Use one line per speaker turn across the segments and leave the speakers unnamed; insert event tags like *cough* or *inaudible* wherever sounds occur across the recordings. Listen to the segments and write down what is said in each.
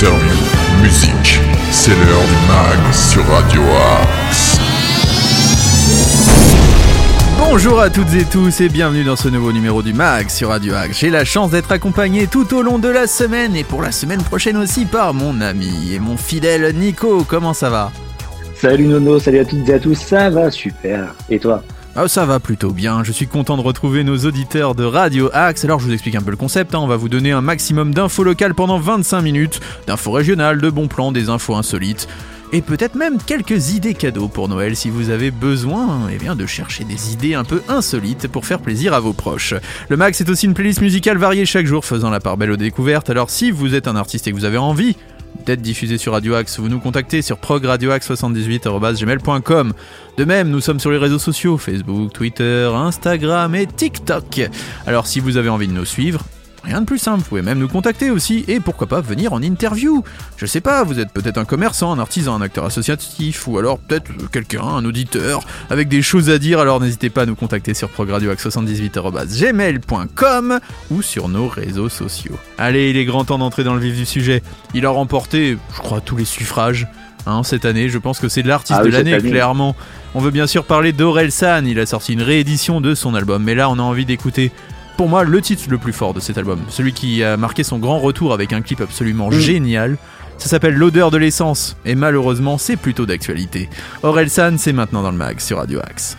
interviews, musique. C'est l'heure du mag sur Radio Axe.
Bonjour à toutes et tous et bienvenue dans ce nouveau numéro du MAG sur Radio Axe. J'ai la chance d'être accompagné tout au long de la semaine et pour la semaine prochaine aussi par mon ami et mon fidèle Nico. Comment ça va?
Salut Nono, salut à toutes et à tous, ça va super. Et toi?
Ah, ça va plutôt bien, je suis content de retrouver nos auditeurs de Radio Axe. Alors je vous explique un peu le concept, hein. on va vous donner un maximum d'infos locales pendant 25 minutes, d'infos régionales, de bons plans, des infos insolites et peut-être même quelques idées cadeaux pour Noël si vous avez besoin eh bien, de chercher des idées un peu insolites pour faire plaisir à vos proches. Le Max est aussi une playlist musicale variée chaque jour faisant la part belle aux découvertes, alors si vous êtes un artiste et que vous avez envie d'être diffusé sur Radio Axe, vous nous contactez sur progradioaxe78.gmail.com. De même, nous sommes sur les réseaux sociaux, Facebook, Twitter, Instagram et TikTok. Alors si vous avez envie de nous suivre, Rien de plus simple, vous pouvez même nous contacter aussi, et pourquoi pas venir en interview. Je sais pas, vous êtes peut-être un commerçant, un artisan, un acteur associatif, ou alors peut-être quelqu'un, un auditeur, avec des choses à dire, alors n'hésitez pas à nous contacter sur progradioax78.gmail.com ou sur nos réseaux sociaux. Allez, il est grand temps d'entrer dans le vif du sujet. Il a remporté, je crois, tous les suffrages. Hein, cette année, je pense que c'est l'artiste
Ah
de
oui,
l'année,
année.
clairement. On veut bien sûr parler d'Aurel San, il a sorti une réédition de son album, mais là on a envie d'écouter pour moi le titre le plus fort de cet album, celui qui a marqué son grand retour avec un clip absolument génial. Ça s'appelle L'odeur de l'essence, et malheureusement c'est plutôt d'actualité. Aurel San, c'est maintenant dans le mag sur Radio Axe.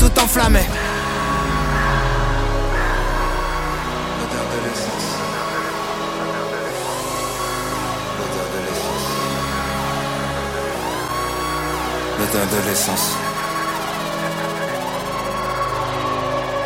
tout enflammé. L'odeur de l'essence.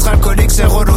être alcoolique, c'est relou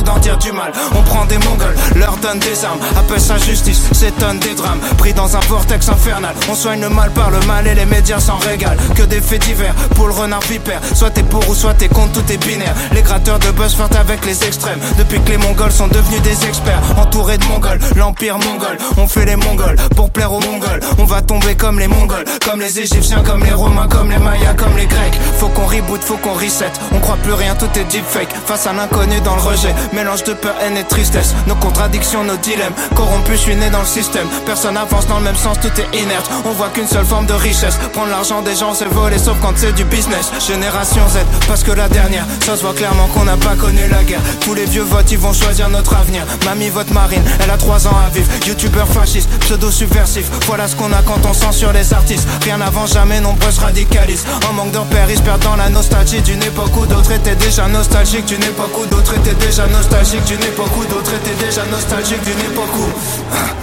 donne des armes, appelle ça justice, s'étonne des drames. Pris dans un vortex infernal, on soigne le mal par le mal et les médias s'en régalent. Que des faits divers, pour le renard vipère. Soit t'es pour ou soit t'es contre, tout est binaire. Les gratteurs de buzz flirtent avec les extrêmes. Depuis que les mongols sont devenus des experts, entourés de mongols, l'empire mongol. On fait les mongols pour plaire aux mongols. On va tomber comme les mongols, comme les égyptiens, comme les romains, comme les mayas, comme les grecs. Faut qu'on reboot, faut qu'on reset. On croit plus rien, tout est deepfake. Face à l'inconnu dans le rejet, mélange de peur, haine et tristesse. Nos contradictions, nos dilemmes. Corrompus, je suis né dans le système. Personne avance dans le même sens, tout est inerte. On voit qu'une seule forme de richesse. Prendre l'argent des gens, c'est voler, sauf quand c'est du business. Génération Z, parce que la dernière, ça se voit clairement qu'on n'a pas connu la guerre. Tous les vieux votes, ils vont choisir notre avenir. Mamie vote marine, elle a 3 ans à vivre. Youtubeur fasciste, pseudo subversif. Voilà ce qu'on a quand on censure les artistes. Rien n'avance jamais, nombreux se radicalisent. En manque de repères, ils se perdent dans la nostalgie d'une époque où d'autres étaient déjà nostalgiques. D'une époque où d'autres étaient déjà nostalgiques. D'une époque où d'autres étaient déjà nostalgiques. D'une époque où.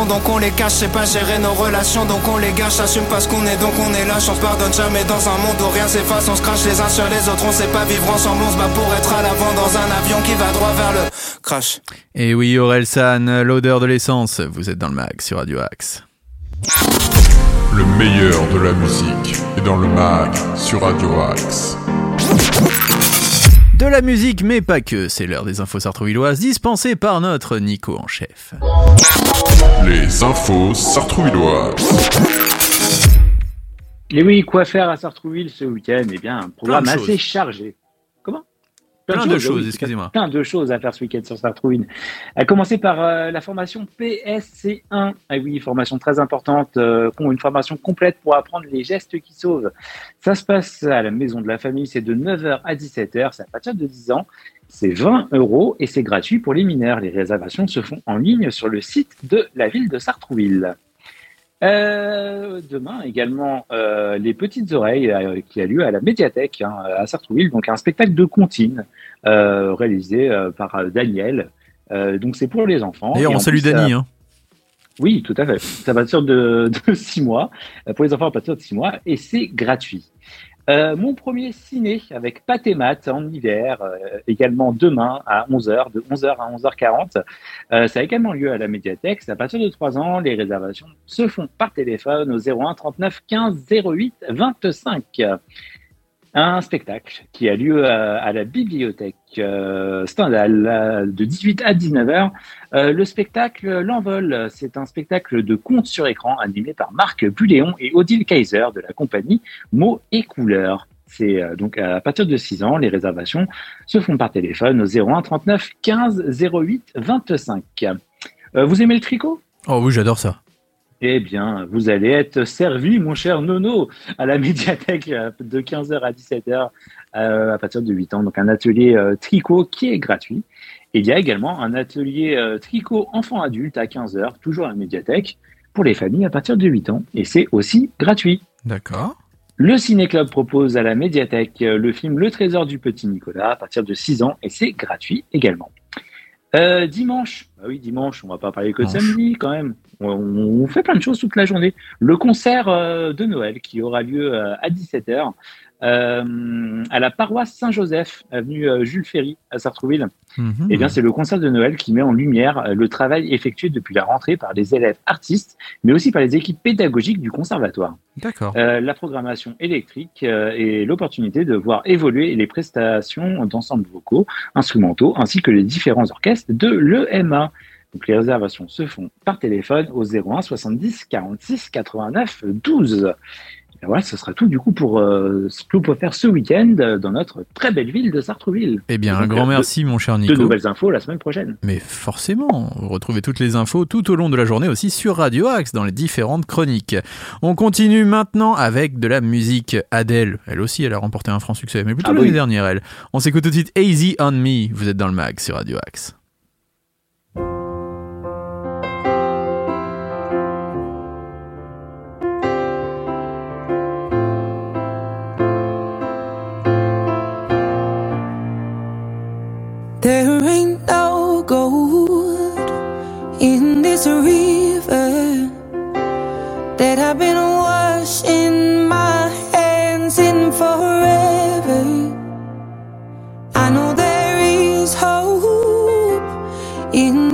donc on les cache. C'est pas gérer nos relations donc on les gâche. Assume pas ce qu'on est donc on est lâche. On se pardonne jamais dans un monde où rien s'efface. On se crache les uns sur les autres. On sait pas vivre ensemble. On se bat pour être à l'avant dans un avion qui va droit vers le crash.
Et oui, Aurel San, l'odeur de l'essence. Vous êtes dans le mag sur Radio Axe.
Le meilleur de la musique est dans le mag sur Radio Axe.
De la musique, mais pas que, c'est l'heure des infos sartrouvilloises dispensées par notre Nico en chef.
Les infos sartrouvilloises.
Et oui, quoi faire à Sartrouville ce week-end? Eh bien, un programme assez chargé.
Plein de choses,
oui,
excusez-moi.
Plein de choses à faire ce week-end sur Sartrouville. À commencer par euh, la formation PSC1. Ah oui, formation très importante, euh, une formation complète pour apprendre les gestes qui sauvent. Ça se passe à la maison de la famille, c'est de 9h à 17h, c'est à partir de 10 ans. C'est 20 euros et c'est gratuit pour les mineurs. Les réservations se font en ligne sur le site de la ville de Sartrouville. Euh, demain également euh, les petites oreilles euh, qui a lieu à la médiathèque hein, à Sartrouville, donc un spectacle de comptine euh, réalisé euh, par euh, Daniel. Euh, donc c'est pour les enfants.
D'ailleurs,
Et
on salue
euh,
Hein.
oui, tout à fait. C'est à partir de, de *laughs* 6 mois, pour les enfants à partir de 6 mois, et c'est gratuit. Euh, mon premier ciné avec Pat en hiver, euh, également demain à 11h, de 11h à 11h40. Euh, ça a également lieu à la médiathèque. À partir de 3 ans. Les réservations se font par téléphone au 01 39 15 08 25. Un spectacle qui a lieu à, à la bibliothèque euh, Stendhal euh, de 18 à 19h. Euh, le spectacle L'Envol, c'est un spectacle de contes sur écran animé par Marc Buléon et Odile Kaiser de la compagnie Mots et Couleurs. C'est euh, donc à partir de 6 ans, les réservations se font par téléphone au 01 39 15 08 25. Euh, vous aimez le tricot?
Oh oui, j'adore ça.
Eh bien, vous allez être servi, mon cher Nono, à la *laughs* médiathèque euh, de 15h à 17h euh, à partir de 8 ans. Donc, un atelier euh, tricot qui est gratuit. Et il y a également un atelier euh, tricot enfant-adulte à 15h, toujours à la médiathèque, pour les familles à partir de 8 ans. Et c'est aussi gratuit.
D'accord.
Le Ciné Club propose à la médiathèque le film Le Trésor du Petit Nicolas à partir de 6 ans et c'est gratuit également. Euh, dimanche, bah oui dimanche, on va pas parler que de samedi quand même. On, on fait plein de choses toute la journée. Le concert euh, de Noël qui aura lieu euh, à 17h euh, à la paroisse Saint-Joseph, avenue euh, Jules Ferry à Sartrouville.
Mhm.
Eh bien, c'est le concert de Noël qui met en lumière euh, le travail effectué depuis la rentrée par les élèves artistes, mais aussi par les équipes pédagogiques du conservatoire.
D'accord.
Euh, la programmation électrique euh, et l'opportunité de voir évoluer les prestations d'ensembles vocaux, instrumentaux, ainsi que les différents orchestres de l'EMA. Donc les réservations se font par téléphone au 01 70 46 89 12. Et voilà, ce sera tout du coup pour euh, ce que l'on peut faire ce week-end euh, dans notre très belle ville de Sartreville.
Eh bien, un grand
euh,
merci, mon cher Nico.
De nouvelles infos la semaine prochaine.
Mais forcément, vous retrouvez toutes les infos tout au long de la journée aussi sur Radio Axe dans les différentes chroniques. On continue maintenant avec de la musique. Adèle, elle aussi, elle a remporté un franc succès, mais plutôt
Ah
l'année
oui.
dernière, elle. On s'écoute tout de suite Easy on Me. Vous êtes dans le mag sur Radio Axe.
In this river that I've been washing my hands in forever. I know there is hope in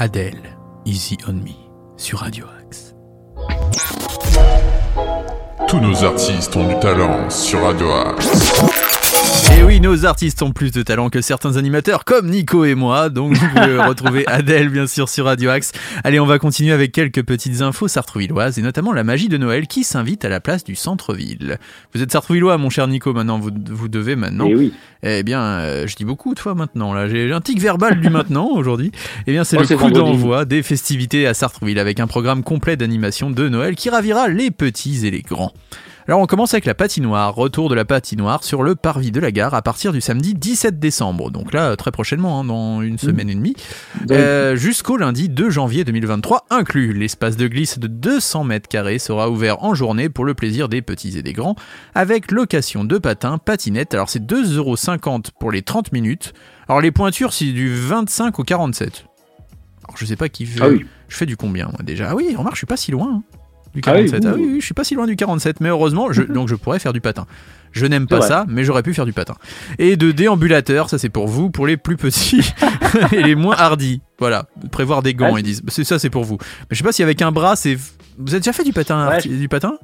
Adèle, Easy on Me sur Radio Axe.
Tous nos artistes ont du talent sur Radio Axe.
Et oui, nos artistes ont plus de talent que certains animateurs, comme Nico et moi. Donc, vous pouvez retrouver *laughs* Adèle, bien sûr, sur Radio Axe. Allez, on va continuer avec quelques petites infos sartrouvilloises et notamment la magie de Noël qui s'invite à la place du centre-ville. Vous êtes sartrouvillois, mon cher Nico, maintenant, vous, vous devez maintenant.
Et oui.
Eh bien, euh, je dis beaucoup de fois maintenant. Là, j'ai un tic verbal du maintenant aujourd'hui. Eh bien, c'est
Oh,
le coup d'envoi des festivités à Sartrouville avec un programme complet d'animation de Noël qui ravira les petits et les grands. Alors on commence avec la patinoire, retour de la patinoire sur le parvis de la gare à partir du samedi 17 décembre, donc là très prochainement, hein, dans une semaine et demie, euh, jusqu'au lundi 2 janvier 2023 inclus. L'espace de glisse de 200 mètres carrés sera ouvert en journée pour le plaisir des petits et des grands, avec location de patins, patinettes, alors c'est 2,50€ pour les 30 minutes, alors les pointures c'est du 25 au 47. Alors je sais pas qui fait.
Ah oui.
Je fais du combien moi déjà? Ah oui, remarque, je suis pas si loin. hein, du
Ah oui,
47. Ah oui,
ouh.
oui, je suis pas si loin du 47, mais heureusement, je, donc je pourrais faire du patin. Je n'aime pas ça, mais j'aurais pu faire du patin. Et de déambulateur, ça c'est pour vous, pour les plus petits *laughs* et les moins hardis. Voilà, prévoir des gants, ils disent. C'est ça, c'est pour vous. Mais je sais pas si avec un bras, c'est. Vous avez déjà fait du patin,
Ouais.
du patin?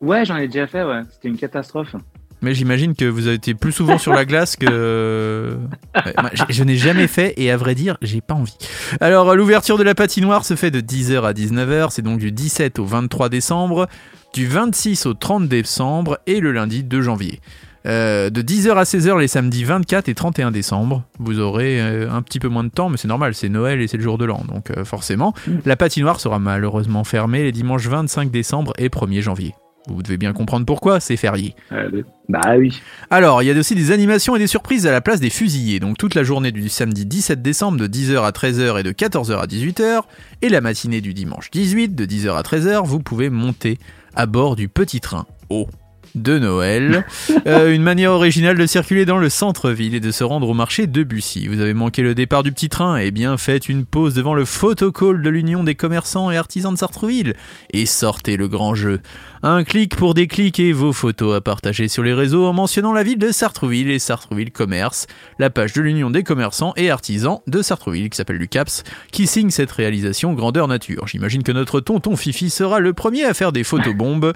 Ouais, j'en ai déjà fait, ouais. C'était une catastrophe.
Mais j'imagine que vous avez été plus souvent sur la glace que. *laughs* Ouais, moi, je, je n'ai jamais fait et à vrai dire, j'ai pas envie. Alors, l'ouverture de la patinoire se fait de 10h à 19h, c'est donc du 17 au 23 décembre, du 26 au 30 décembre et le lundi 2 janvier. Euh, de 10h à 16h les samedis 24 et 31 décembre. Vous aurez euh, un petit peu moins de temps, mais c'est normal, c'est Noël et c'est le jour de l'an, donc euh, forcément. La patinoire sera malheureusement fermée les dimanches 25 décembre et 1er janvier. Vous devez bien comprendre pourquoi, c'est férié.
Euh, bah oui.
Alors, il y a aussi des animations et des surprises à la place des fusillés, donc toute la journée du samedi 17 décembre de 10h à 13h et de 14h à 18h, et la matinée du dimanche 18 de 10h à 13h, vous pouvez monter à bord du petit train haut de Noël. Euh, une manière originale de circuler dans le centre-ville et de se rendre au marché de Bussy. Vous avez manqué le départ du petit train Eh bien, faites une pause devant le photocall de l'Union des commerçants et artisans de Sartrouville et sortez le grand jeu. Un clic pour des et vos photos à partager sur les réseaux en mentionnant la ville de Sartrouville et Sartrouville Commerce, la page de l'Union des commerçants et artisans de Sartrouville qui s'appelle l'UCAPS, qui signe cette réalisation grandeur nature. J'imagine que notre tonton Fifi sera le premier à faire des photobombes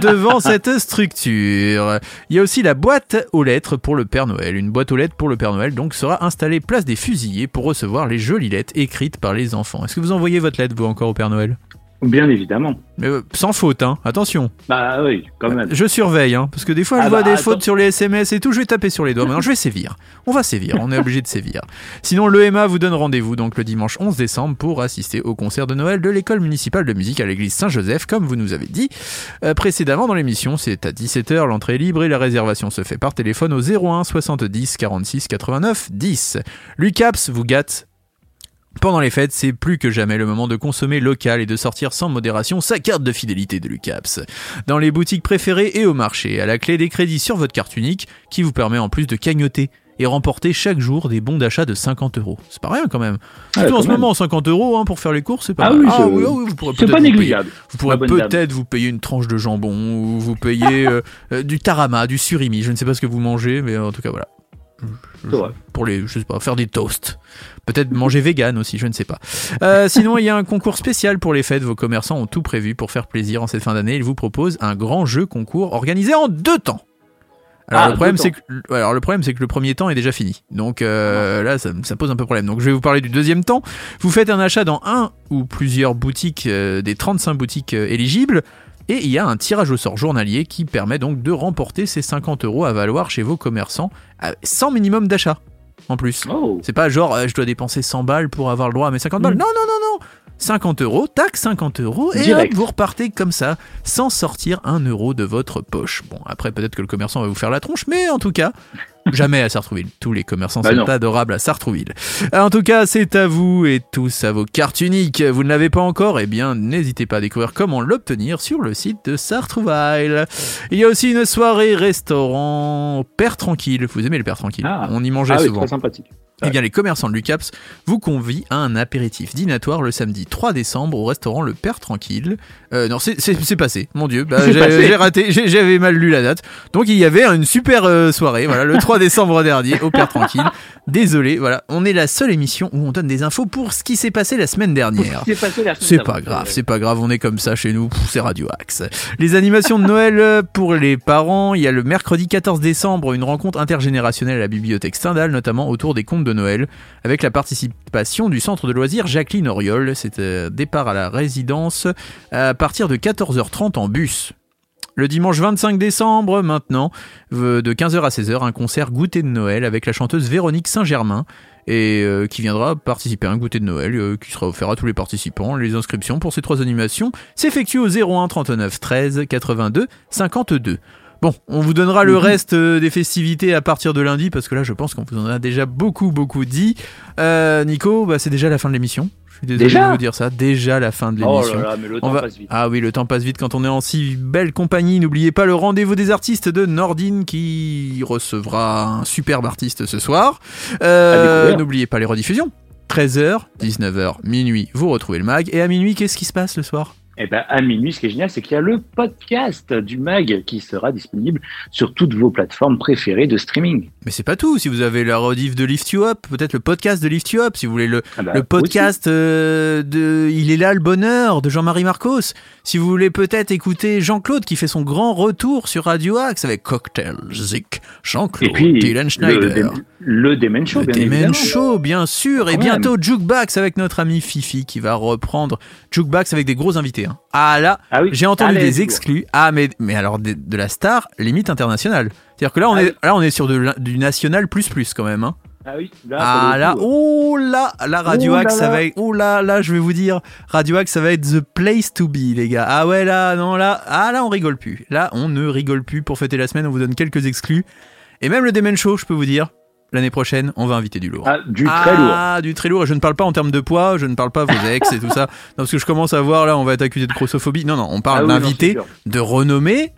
devant cette structure. Il y a aussi la boîte aux lettres pour le Père Noël. Une boîte aux lettres pour le Père Noël donc sera installée place des fusillés pour recevoir les jolies lettres écrites par les enfants. Est-ce que vous envoyez votre lettre vous encore au Père Noël?
Bien évidemment.
Mais euh, sans faute, hein. Attention.
Bah oui, quand même.
Je surveille, hein, parce que des fois je
Ah
vois
bah,
des
attends.
fautes sur les SMS et tout, je vais taper sur les doigts. Maintenant je vais sévir. On va sévir, on est obligé de sévir. Sinon l'EMA vous donne rendez-vous donc le dimanche 11 décembre pour assister au concert de Noël de l'école municipale de musique à l'église Saint-Joseph, comme vous nous avez dit euh, précédemment dans l'émission. C'est à 17h, l'entrée est libre et la réservation se fait par téléphone au 01 70 46 89 10. L'UCAPS vous gâte pendant les fêtes, c'est plus que jamais le moment de consommer local et de sortir sans modération sa carte de fidélité de l'UCAPS. Dans les boutiques préférées et au marché, à la clé des crédits sur votre carte unique, qui vous permet en plus de cagnoter et remporter chaque jour des bons d'achat de 50 euros. C'est pas rien quand même. Surtout en ce
même.
moment, 50 euros hein, pour faire les courses, c'est pas
Ah oui,
ah oui, ah oui, vous pourrez vous payer- vous peut-être vous payer une tranche de jambon ou vous payer euh, euh, du tarama, du surimi. Je ne sais pas ce que vous mangez, mais en tout cas voilà.
Vrai.
Pour les, je sais pas, faire des toasts. Peut-être manger vegan aussi, je ne sais pas. Euh, sinon, il y a un concours spécial pour les fêtes. Vos commerçants ont tout prévu pour faire plaisir en cette fin d'année. Ils vous proposent un grand jeu concours organisé en deux temps. Alors,
Ah,
le problème, c'est que, alors le problème, c'est que le premier temps est déjà fini. Donc euh, là, ça, ça pose un peu problème. Donc je vais vous parler du deuxième temps. Vous faites un achat dans un ou plusieurs boutiques, euh, des 35 boutiques euh, éligibles. Et il y a un tirage au sort journalier qui permet donc de remporter ces 50 euros à valoir chez vos commerçants euh, sans minimum d'achat. En plus.
Oh.
C'est pas genre euh, je dois dépenser 100 balles pour avoir le droit à mes 50 balles.
Mm.
Non, non, non, non. 50 euros, tac, 50 euros, et hop, vous repartez comme ça, sans sortir un euro de votre poche. Bon, après, peut-être que le commerçant va vous faire la tronche, mais en tout cas, *laughs* jamais à Sartrouville. Tous les commerçants
Bah
sont
non.
adorables à Sartrouville. En tout cas, c'est à vous et tous à vos cartes uniques. Vous ne l'avez pas encore? Eh bien, n'hésitez pas à découvrir comment l'obtenir sur le site de Sartrouville. Il y a aussi une soirée restaurant Père Tranquille. Vous aimez le Père Tranquille?
Ah.
On y mangeait
Ah oui,
souvent.
très sympathique.
Eh bien, les commerçants de l'UCAPS vous convient à un apéritif dînatoire le samedi 3 décembre au restaurant Le Père Tranquille. Euh, non, c'est- passé, mon dieu. Bah, j'ai raté, j'avais mal lu la date. Donc, il y avait une super euh, soirée, voilà, le *laughs* 3 décembre dernier au Père Tranquille. Désolé, voilà, on est la seule émission où on donne des infos pour ce qui s'est passé la semaine dernière.
C'est
pas grave, c'est pas grave, on est comme ça chez nous, c'est Radio Axe. Les animations de Noël euh, pour les parents, il y a le mercredi 14 décembre une rencontre intergénérationnelle à la bibliothèque Stendhal, notamment autour des contes de Noël, avec la participation du centre de loisirs Jacqueline Auriol. C'est euh, départ à la résidence à partir de 14h30 en bus. Le dimanche 25 décembre, maintenant, euh, de 15h à 16h, un concert goûter de Noël avec la chanteuse Véronique Saint-Germain et euh, qui viendra participer à un goûter de Noël qui sera offert à tous les participants. Les inscriptions pour ces trois animations s'effectuent au 01 39 13 82 52. Bon, on vous donnera le
Mhm.
reste euh, des festivités à partir de lundi parce que là je pense qu'on vous en a déjà beaucoup beaucoup dit. Euh, Nico, bah, c'est déjà la fin de l'émission. Je suis désolé
Déjà
de vous dire ça, déjà la fin de
Oh
l'émission.
là là, mais le
On
temps
va-
passe vite.
Ah oui, le temps passe vite quand on est en si belle compagnie. N'oubliez pas le rendez-vous des artistes de Nordine qui recevra un superbe artiste ce soir. Euh. N'oubliez pas les rediffusions. 13h, 19h, minuit, vous retrouvez le mag. Et à minuit, qu'est-ce qui se passe le soir?
Et ben à minuit, ce qui est génial, c'est qu'il y a le podcast du mag qui sera disponible sur toutes vos plateformes préférées de streaming.
Mais c'est pas tout. Si vous avez la rediff de Lift You Up, peut-être le podcast de Lift You Up, si vous voulez le,
Ah bah,
le podcast euh, de Il est là le bonheur de Jean-Marie Marcos. Si vous voulez peut-être écouter Jean-Claude qui fait son grand retour sur Radio Axe avec Cocktail Zik, Jean-Claude Dylan
le,
Schneider.
Dem- le Demen Show,
Le
bien
Demen. Show, bien sûr, et bientôt Jukebox avec notre ami Fifi qui va reprendre Jukebox avec des gros invités. Hein. Ah là,
Ah oui.
j'ai entendu
Allez,
des exclus. Ah mais mais alors de, de la star limite internationale. C'est-à-dire que là on
Ah
est
oui.
là on est sur de du national plus plus quand même. Hein.
Ah oui, là,
Ah là, oh là, la Radio
Oh là
Axe, ça
là.
va être, oh là là, je vais vous dire, Radio Axe, ça va être the place to be, les gars. Ah ouais, là, non, là, ah là, on rigole plus. Là, on ne rigole plus. Pour fêter la semaine, on vous donne quelques exclus. Et même le Demen Show, je peux vous dire, l'année prochaine, on va inviter du lourd.
Ah, du très lourd.
Ah, du très lourd. Et je ne parle pas en termes de poids, je ne parle pas vos ex et tout ça. *laughs* Non, parce que je commence à voir, là, on va être accusé de grossophobie. Non, non, on
Ah
parle
oui,
d'invités
sûr.
de renommée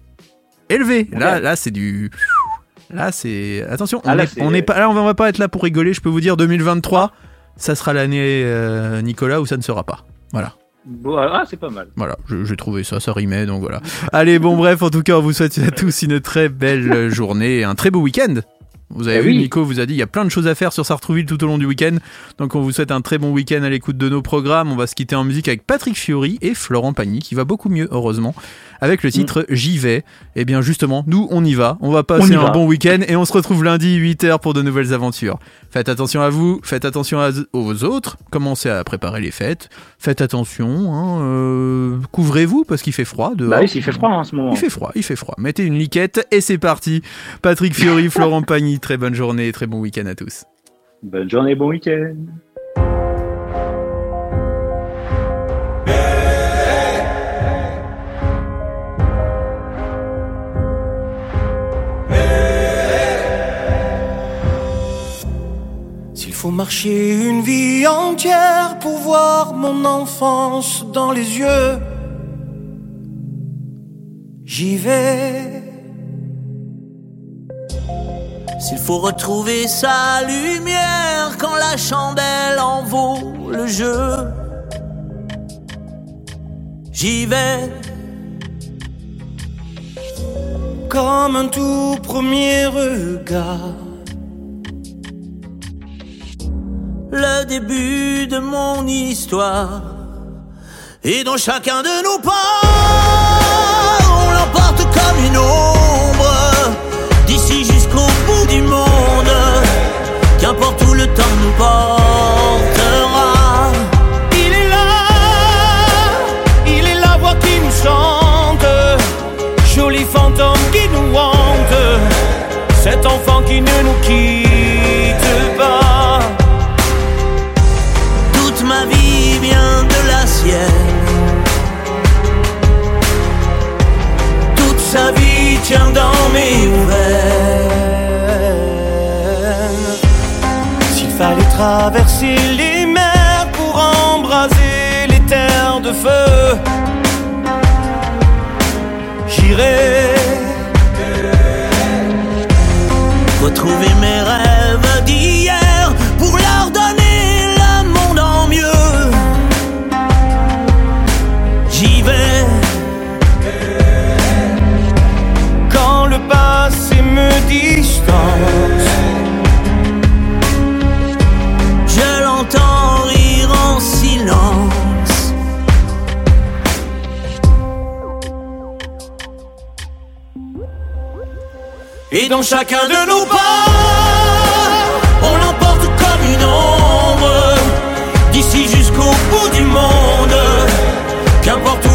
élevée. Là,
Ouais.
là, c'est du. Là, c'est. Attention,
Ah,
on
là,
est, on est pas, là, on va pas être là pour rigoler. Je peux vous dire, 2023, ça sera l'année euh, Nicolas ou ça ne sera pas. Voilà.
Bon, ah, c'est pas mal.
Voilà, j'ai trouvé ça, ça rimait, donc voilà. Allez, bon, bref, en tout cas, on vous souhaite à tous une très belle journée et un très beau week-end. Vous avez
Eh
vu,
oui.
Nico vous a dit, il y a plein de choses à faire sur Sartrouville tout au long du week-end. Donc, on vous souhaite un très bon week-end à l'écoute de nos programmes. On va se quitter en musique avec Patrick Fiori et Florent Pagny, qui va beaucoup mieux, heureusement, avec le titre J'y vais. Et bien, justement, nous, on y va. On va passer un
va.
bon week-end et on se retrouve lundi, 8h pour de nouvelles aventures. Faites attention à vous, faites attention à- aux autres, commencez à préparer les fêtes. Faites attention, hein, euh, couvrez-vous parce qu'il fait froid dehors.
Bah oui, il fait froid en ce moment.
Il fait froid, il fait froid. Mettez une liquette et c'est parti. Patrick Fiori, *laughs* Florent Pagny, très bonne journée et très bon week-end à tous.
Bonne journée, bon week-end.
S'il faut marcher une vie entière pour voir mon enfance dans les yeux, j'y vais. S'il faut retrouver sa lumière quand la chandelle en vaut le jeu, j'y vais. Comme un tout premier regard. le début de mon histoire. Et dans chacun de nos pas, on l'emporte comme une ombre, Il est là, il est la voix qui nous chante, joli fantôme qui nous hante, cet enfant qui ne nous quitte pas. Toute ma vie vient de la sienne. Toute sa vie tient dans mes veines. Traverser les mers pour embraser les terres de feu, j'irai. Retrouver mes rêves Et dans chacun de nos pas, on l'emporte comme une ombre, d'ici jusqu'au bout du monde, qu'importe